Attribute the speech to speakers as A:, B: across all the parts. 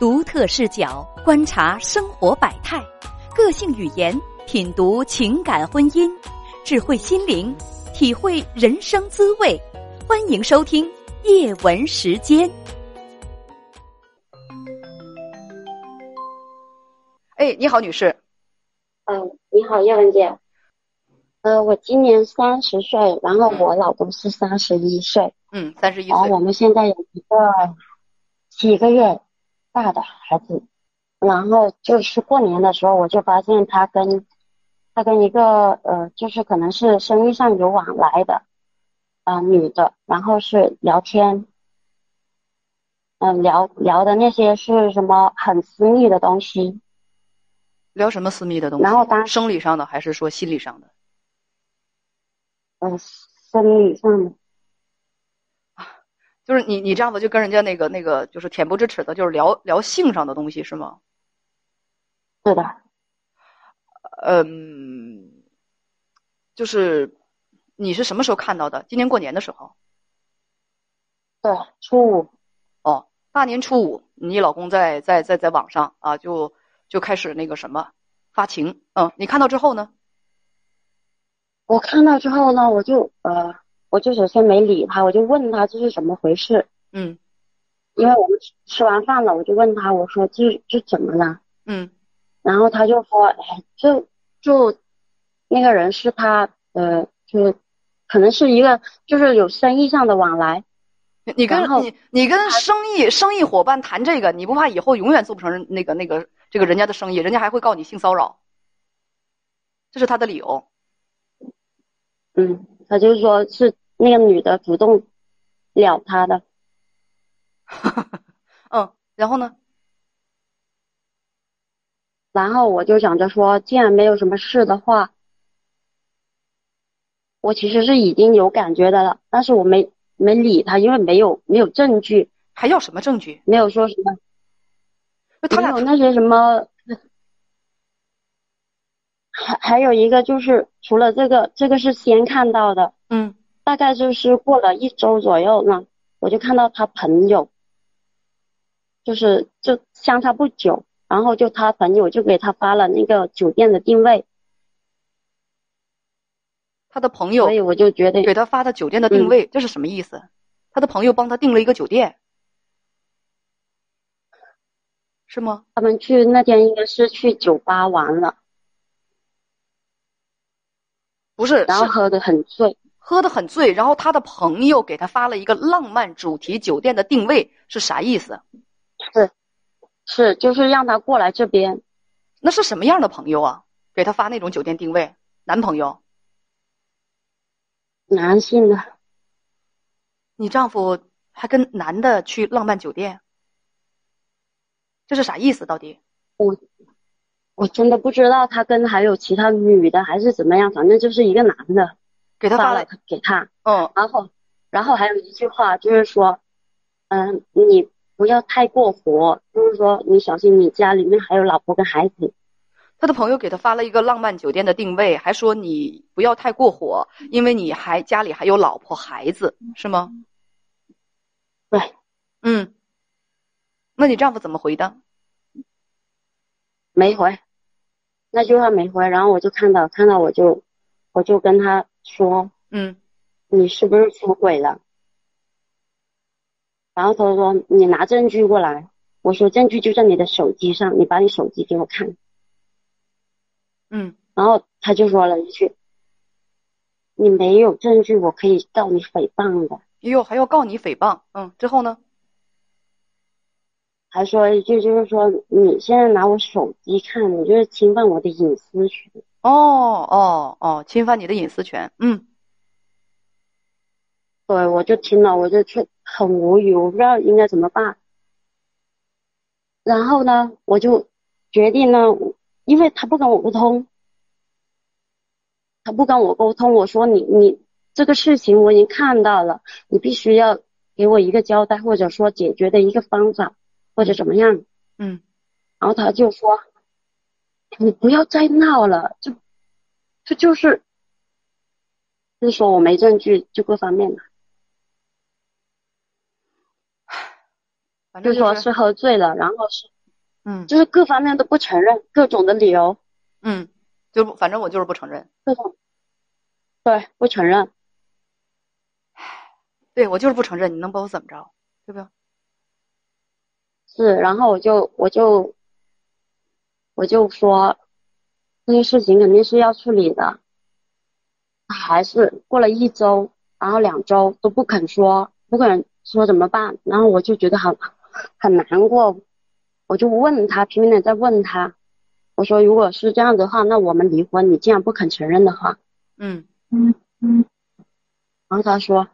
A: 独特视角观察生活百态，个性语言品读情感婚姻，智慧心灵体会人生滋味。欢迎收听叶文时间。
B: 哎，你好，女士。
C: 嗯，你好，叶文姐。呃，我今年三十岁，然后我老公是三十一岁。
B: 嗯，三十一岁。
C: 然后我们现在有一个几个月。大的孩子，然后就是过年的时候，我就发现他跟他跟一个呃，就是可能是生意上有往来的啊女的，然后是聊天，嗯，聊聊的那些是什么很私密的东西？
B: 聊什么私密的东西？
C: 然后当
B: 生理上的还是说心理上的？
C: 嗯，生理上的。
B: 就是你，你这样子就跟人家那个那个，就是恬不知耻的，就是聊聊性上的东西，是吗？
C: 是的。
B: 嗯，就是你是什么时候看到的？今年过年的时候。
C: 对，初五。
B: 哦，大年初五，你老公在在在在网上啊，就就开始那个什么发情。嗯，你看到之后呢？
C: 我看到之后呢，我就呃。我就首先没理他，我就问他这是怎么回事。
B: 嗯，
C: 因为我们吃完饭了，我就问他，我说这这怎么了？
B: 嗯，
C: 然后他就说，哎，就就那个人是他，呃，就可能是一个就是有生意上的往来。
B: 你跟你你跟生意生意伙伴谈这个，你不怕以后永远做不成那个那个这个人家的生意，人家还会告你性骚扰？这是他的理由。
C: 嗯，他就说是。那个女的主动撩他的，
B: 嗯，然后呢？
C: 然后我就想着说，既然没有什么事的话，我其实是已经有感觉的了，但是我没没理他，因为没有没有证据。
B: 还要什么证据？
C: 没有说什么，
B: 没
C: 有那些什么。还还有一个就是，除了这个，这个是先看到的，
B: 嗯。
C: 大概就是过了一周左右呢，我就看到他朋友，就是就相差不久，然后就他朋友就给他发了那个酒店的定位，
B: 他的朋友，
C: 所以我就觉得
B: 给他发的酒店的定位，这是什么意思？他的朋友帮他订了一个酒店，是吗？
C: 他们去那天应该是去酒吧玩了，
B: 不是，
C: 然后喝的很醉。
B: 喝的很醉，然后他的朋友给他发了一个浪漫主题酒店的定位，是啥意思？
C: 是，是就是让他过来这边。
B: 那是什么样的朋友啊？给他发那种酒店定位，男朋友？
C: 男性的。
B: 你丈夫还跟男的去浪漫酒店？这是啥意思？到底？
C: 我我真的不知道他跟还有其他女的还是怎么样，反正就是一个男的。
B: 给他
C: 发了，给他，
B: 嗯，
C: 然后，然后还有一句话就是说，嗯，你不要太过火，就是说你小心你家里面还有老婆跟孩子。
B: 他的朋友给他发了一个浪漫酒店的定位，还说你不要太过火，因为你还家里还有老婆孩子，是吗？
C: 对，
B: 嗯，那你丈夫怎么回的？
C: 没回，那句话没回，然后我就看到，看到我就，我就跟他。说，
B: 嗯，
C: 你是不是出轨了？然后他说，你拿证据过来。我说，证据就在你的手机上，你把你手机给我看。
B: 嗯，
C: 然后他就说了一句，你没有证据，我可以告你诽谤的。
B: 哟，还要告你诽谤？嗯，之后呢？
C: 还说一句，就是说，你现在拿我手机看，你就是侵犯我的隐私权。
B: 哦哦哦！侵犯你的隐私权，嗯，
C: 对，我就听了，我就去很无语，我不知道应该怎么办。然后呢，我就决定呢，因为他不跟我沟通，他不跟我沟通，我说你你这个事情我已经看到了，你必须要给我一个交代，或者说解决的一个方法，或者怎么样，
B: 嗯，
C: 然后他就说。你不要再闹了，就，这就是，就是说我没证据，就各方面的。就说是喝醉了，然后是
B: 嗯
C: 就是各方面都不承认，各种的理由，
B: 嗯，就不反正我就是不承认，
C: 各种对不承认。
B: 对我就是不承认，你能把我怎么着？对不对？
C: 是，然后我就我就我就说这些事情肯定是要处理的，还是过了一周，然后两周都不肯说，不肯说怎么办？然后我就觉得很很难过，我就问他，拼命的在问他，我说如果是这样的话，那我们离婚，你既然不肯承认的话，
B: 嗯
C: 嗯嗯，然后他说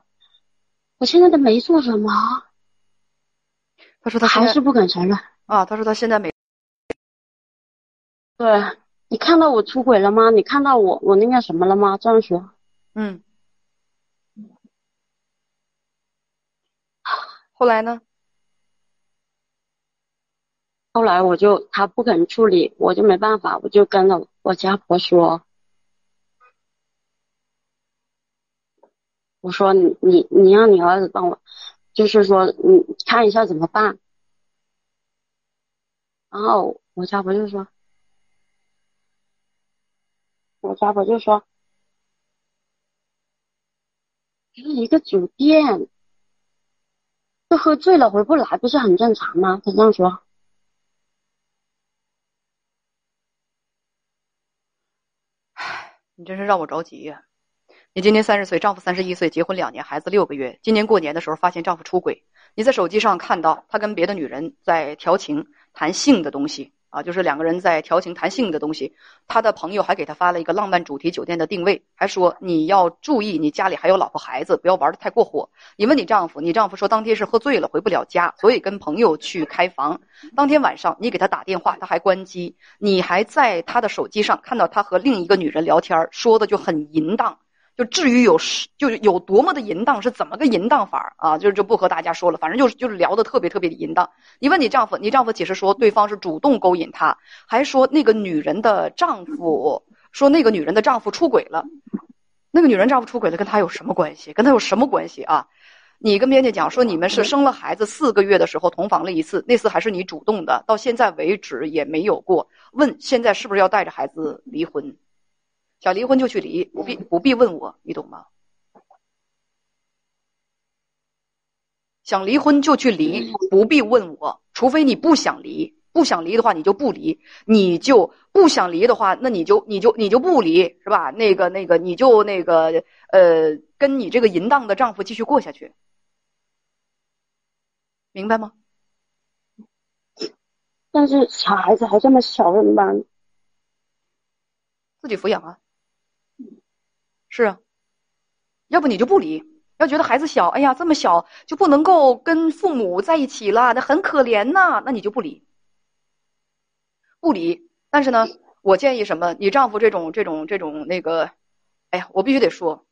C: 我现在都没做什么，
B: 他说他
C: 还是不肯承认。
B: 啊，他说他现在没
C: 对你看到我出轨了吗？你看到我我那个什么了吗？这样说，
B: 嗯，后来呢？
C: 后来我就他不肯处理，我就没办法，我就跟了我家婆说，我说你你你让你儿子帮我，就是说你看一下怎么办。然后我家婆就说，我家婆就说，就是一个酒店，就喝醉了回不来，不是很正常吗？他这样说。
B: 你真是让我着急呀！你今年三十岁，丈夫三十一岁，结婚两年，孩子六个月。今年过年的时候发现丈夫出轨，你在手机上看到他跟别的女人在调情、谈性的东西啊，就是两个人在调情、谈性的东西。他的朋友还给他发了一个浪漫主题酒店的定位，还说你要注意，你家里还有老婆孩子，不要玩的太过火。你问你丈夫，你丈夫说当天是喝醉了回不了家，所以跟朋友去开房。当天晚上你给他打电话，他还关机，你还在他的手机上看到他和另一个女人聊天，说的就很淫荡。就至于有就有多么的淫荡，是怎么个淫荡法啊？就就不和大家说了，反正就是就是聊的特别特别的淫荡。你问你丈夫，你丈夫解释说对方是主动勾引他，还说那个女人的丈夫说那个女人的丈夫出轨了，那个女人丈夫出轨了跟他有什么关系？跟他有什么关系啊？你跟编辑讲说你们是生了孩子四个月的时候同房了一次，那次还是你主动的，到现在为止也没有过。问现在是不是要带着孩子离婚？想离婚就去离，不必不必问我，你懂吗？想离婚就去离，不必问我，除非你不想离。不想离的话，你就不离；你就不想离的话，那你就你就你就不离，是吧？那个那个，你就那个呃，跟你这个淫荡的丈夫继续过下去，明白吗？
C: 但是小孩子还这么小，怎么办？
B: 自己抚养啊。是啊，要不你就不离。要觉得孩子小，哎呀，这么小就不能够跟父母在一起了，那很可怜呐，那你就不离。不离，但是呢，我建议什么？你丈夫这种这种这种那个，哎呀，我必须得说，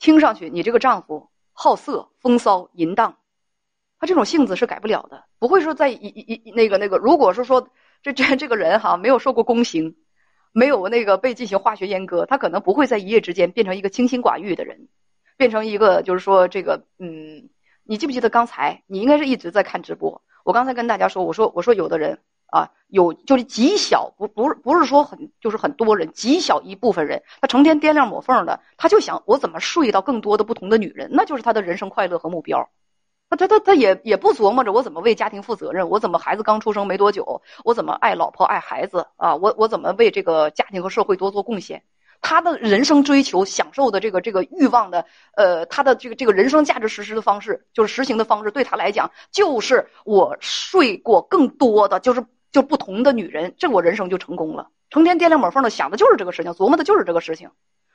B: 听上去你这个丈夫好色、风骚、淫荡，他这种性子是改不了的，不会说在一一一那个那个，如果是说这这这个人哈没有受过宫刑，没有那个被进行化学阉割，他可能不会在一夜之间变成一个清心寡欲的人，变成一个就是说这个嗯，你记不记得刚才你应该是一直在看直播？我刚才跟大家说，我说我说有的人。啊，有就是极小，不不是不是说很，就是很多人，极小一部分人，他成天掂量抹缝的，他就想我怎么睡到更多的不同的女人，那就是他的人生快乐和目标。他他他他也也不琢磨着我怎么为家庭负责任，我怎么孩子刚出生没多久，我怎么爱老婆爱孩子啊，我我怎么为这个家庭和社会多做贡献。他的人生追求、享受的这个这个欲望的，呃，他的这个这个人生价值实施的方式，就是实行的方式，对他来讲，就是我睡过更多的，就是。就不同的女人，这我人生就成功了。成天掂量抹缝的想的就是这个事情，琢磨的就是这个事情。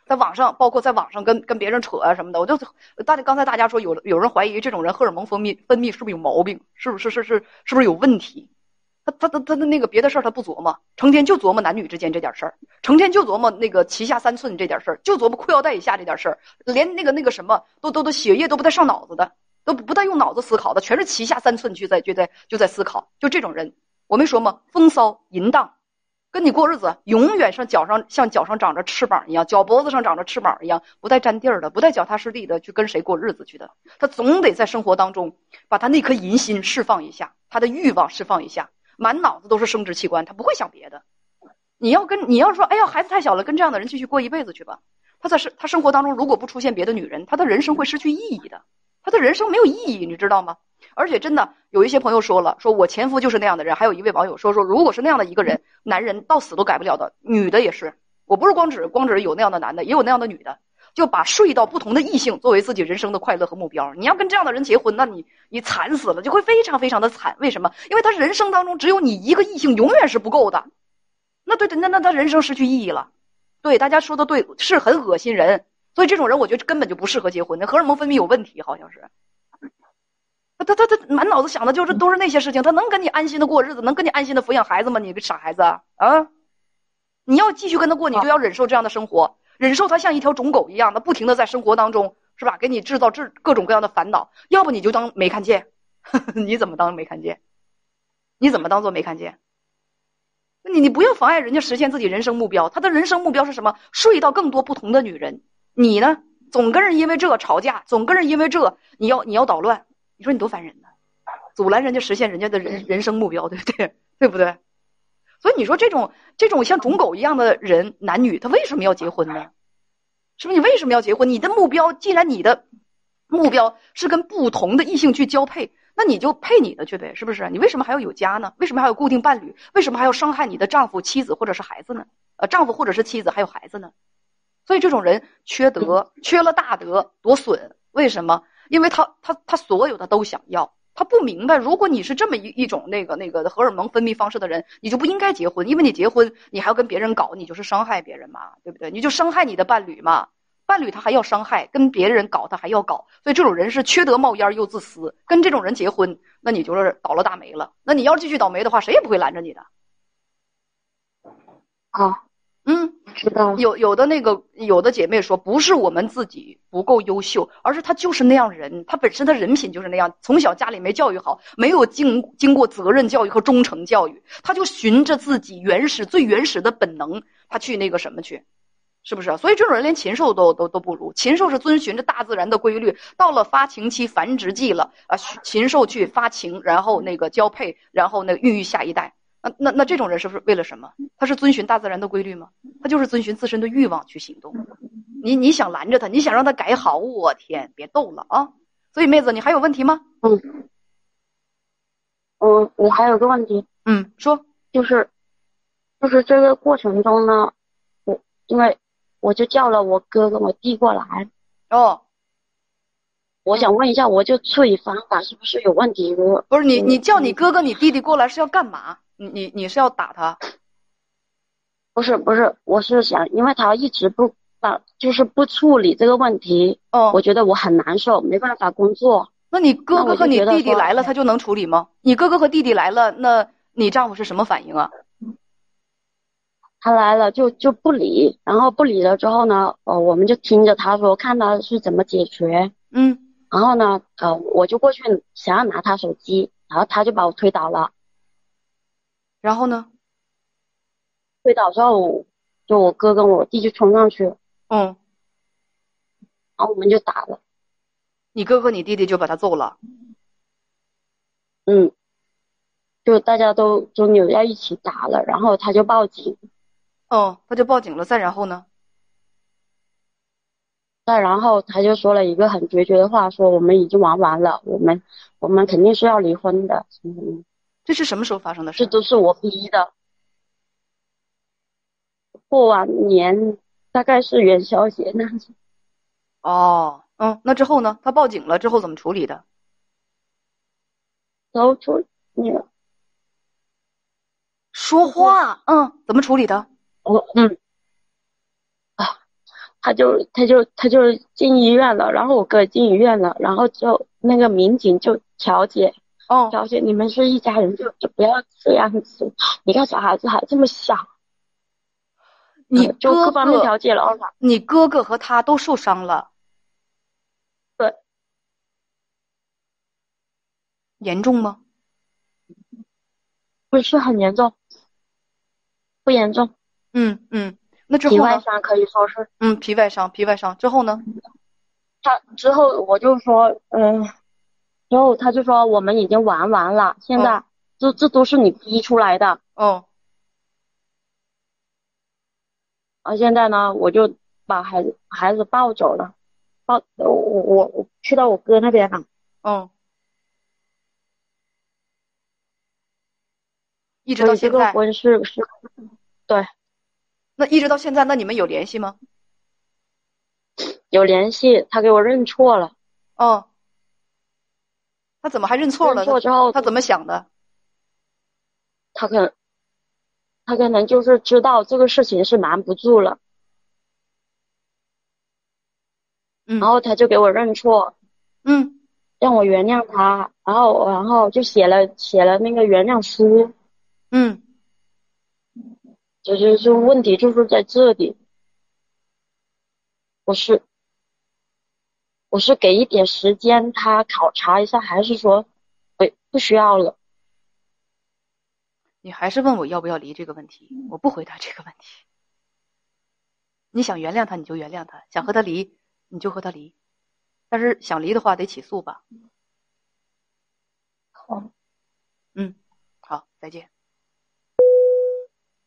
B: 在网上，包括在网上跟跟别人扯啊什么的，我就大家刚才大家说有有人怀疑这种人荷尔蒙分泌分泌是不是有毛病？是不是是是是不是有问题？他他他他的那个别的事儿他不琢磨，成天就琢磨男女之间这点事儿，成天就琢磨那个脐下三寸这点事儿，就琢磨裤腰带以下这点事儿，连那个那个什么都都都血液都不带上脑子的，都不带用脑子思考的，全是脐下三寸去在就在就在思考，就这种人。我没说吗？风骚淫荡，跟你过日子，永远像脚上像脚上长着翅膀一样，脚脖子上长着翅膀一样，不带沾地儿的，不带脚踏实地的去跟谁过日子去的。他总得在生活当中把他那颗淫心释放一下，他的欲望释放一下，满脑子都是生殖器官，他不会想别的。你要跟你要说，哎呀，孩子太小了，跟这样的人继续过一辈子去吧。他在生他生活当中如果不出现别的女人，他的人生会失去意义的，他的人生没有意义，你知道吗？而且真的有一些朋友说了，说我前夫就是那样的人。还有一位网友说说，如果是那样的一个人，男人到死都改不了的，女的也是。我不是光指光指有那样的男的，也有那样的女的，就把睡到不同的异性作为自己人生的快乐和目标。你要跟这样的人结婚，那你你惨死了，就会非常非常的惨。为什么？因为他人生当中只有你一个异性，永远是不够的。那对，那那他人生失去意义了。对，大家说的对，是很恶心人。所以这种人，我觉得根本就不适合结婚。那荷尔蒙分泌有问题，好像是。他他他满脑子想的就是都是那些事情，他能跟你安心的过日子，能跟你安心的抚养孩子吗？你个傻孩子啊！你要继续跟他过，你就要忍受这样的生活，忍受他像一条种狗一样的不停的在生活当中，是吧？给你制造这各种各样的烦恼。要不你就当没看见，你怎么当没看见？你怎么当做没看见？你你不要妨碍人家实现自己人生目标。他的人生目标是什么？睡到更多不同的女人。你呢？总跟人因为这吵架，总跟人因为这你要你要捣乱。你说你多烦人呢，阻拦人家实现人家的人人生目标，对不对？对不对？所以你说这种这种像种狗一样的人，男女他为什么要结婚呢？是不是？你为什么要结婚？你的目标既然你的目标是跟不同的异性去交配，那你就配你的去呗，是不是？你为什么还要有家呢？为什么还有固定伴侣？为什么还要伤害你的丈夫、妻子或者是孩子呢？呃，丈夫或者是妻子还有孩子呢？所以这种人缺德，缺了大德，多损。为什么？因为他他他所有的都想要，他不明白，如果你是这么一一种那个那个荷尔蒙分泌方式的人，你就不应该结婚，因为你结婚你还要跟别人搞，你就是伤害别人嘛，对不对？你就伤害你的伴侣嘛，伴侣他还要伤害，跟别人搞他还要搞，所以这种人是缺德冒烟又自私，跟这种人结婚，那你就是倒了大霉了。那你要继续倒霉的话，谁也不会拦着你的。
C: 好。知道。
B: 有有的那个有的姐妹说，不是我们自己不够优秀，而是他就是那样人，他本身的人品就是那样。从小家里没教育好，没有经经过责任教育和忠诚教育，他就循着自己原始最原始的本能，他去那个什么去，是不是？所以这种人连禽兽都都都不如。禽兽是遵循着大自然的规律，到了发情期、繁殖季了啊，禽兽去发情，然后那个交配，然后那个孕育下一代。那那那这种人是不是为了什么？他是遵循大自然的规律吗？他就是遵循自身的欲望去行动。你你想拦着他，你想让他改好，我天，别逗了啊！所以妹子，你还有问题吗？
C: 嗯，我我还有个问题，
B: 嗯，说，
C: 就是就是这个过程中呢，我因为我就叫了我哥跟我弟过来，
B: 哦，
C: 我想问一下，我就处理方法是不是有问题？我
B: 不是你你叫你哥哥你弟弟过来是要干嘛？你你你是要打他？
C: 不是不是，我是想，因为他一直不把，就是不处理这个问题。
B: 哦，
C: 我觉得我很难受，没办法工作。
B: 那你哥哥和你弟弟来了，他就能处理吗？你哥哥和弟弟来了，那你丈夫是什么反应啊？
C: 他来了就就不理，然后不理了之后呢，呃，我们就听着他说，看他是怎么解决。
B: 嗯，
C: 然后呢，呃，我就过去想要拿他手机，然后他就把我推倒了。
B: 然后呢？
C: 推倒之后，就我哥跟我弟就冲上去，
B: 嗯，
C: 然后我们就打了。
B: 你哥哥、你弟弟就把他揍了。
C: 嗯，就大家都就扭在一起打了，然后他就报警。
B: 哦，他就报警了。再然后呢？
C: 再然后他就说了一个很决绝的话，说我们已经玩完了，我们我们肯定是要离婚的，什么什么。
B: 这是什么时候发生的事？
C: 这都是我逼的。过完年大概是元宵节那样子。
B: 哦，嗯，那之后呢？他报警了之后怎么处理的？
C: 然后处理了。
B: 说话，嗯，怎么处理的？
C: 我嗯，啊，他就他就他就进医院了，然后我哥进医院了，然后就那个民警就调解。
B: 哦，
C: 小姐，你们是一家人，就就不要这样子。你看小孩子还这么小，
B: 你
C: 就各方面调解了。
B: 你哥哥和他都受伤了，
C: 对，
B: 严重吗？
C: 不是很严重，不严重，
B: 嗯嗯，那之后呢？
C: 皮外伤可以说是。
B: 嗯，皮外伤，皮外伤之后呢？
C: 他之后我就说，嗯，之后他就说我们已经玩完了，现在这这都是你逼出来的。
B: 哦，
C: 啊，现在呢，我就把孩子孩子抱走了，抱我我我去到我哥那边了。
B: 嗯，一直到现在，
C: 婚是是，对，
B: 那一直到现在，那你们有联系吗？
C: 有联系，他给我认错了。
B: 哦，他怎么还认错了？
C: 认错之后，
B: 他怎么想的？
C: 他可能，他可能就是知道这个事情是瞒不住了，
B: 嗯，
C: 然后他就给我认错，
B: 嗯，
C: 让我原谅他，然后然后就写了写了那个原谅书，
B: 嗯，
C: 就就是问题就是在这里，我是我是给一点时间他考察一下，还是说，不不需要了？
B: 你还是问我要不要离这个问题，我不回答这个问题。你想原谅他，你就原谅他；想和他离，你就和他离。但是想离的话，得起诉吧。
C: 好，
B: 嗯，好，再见。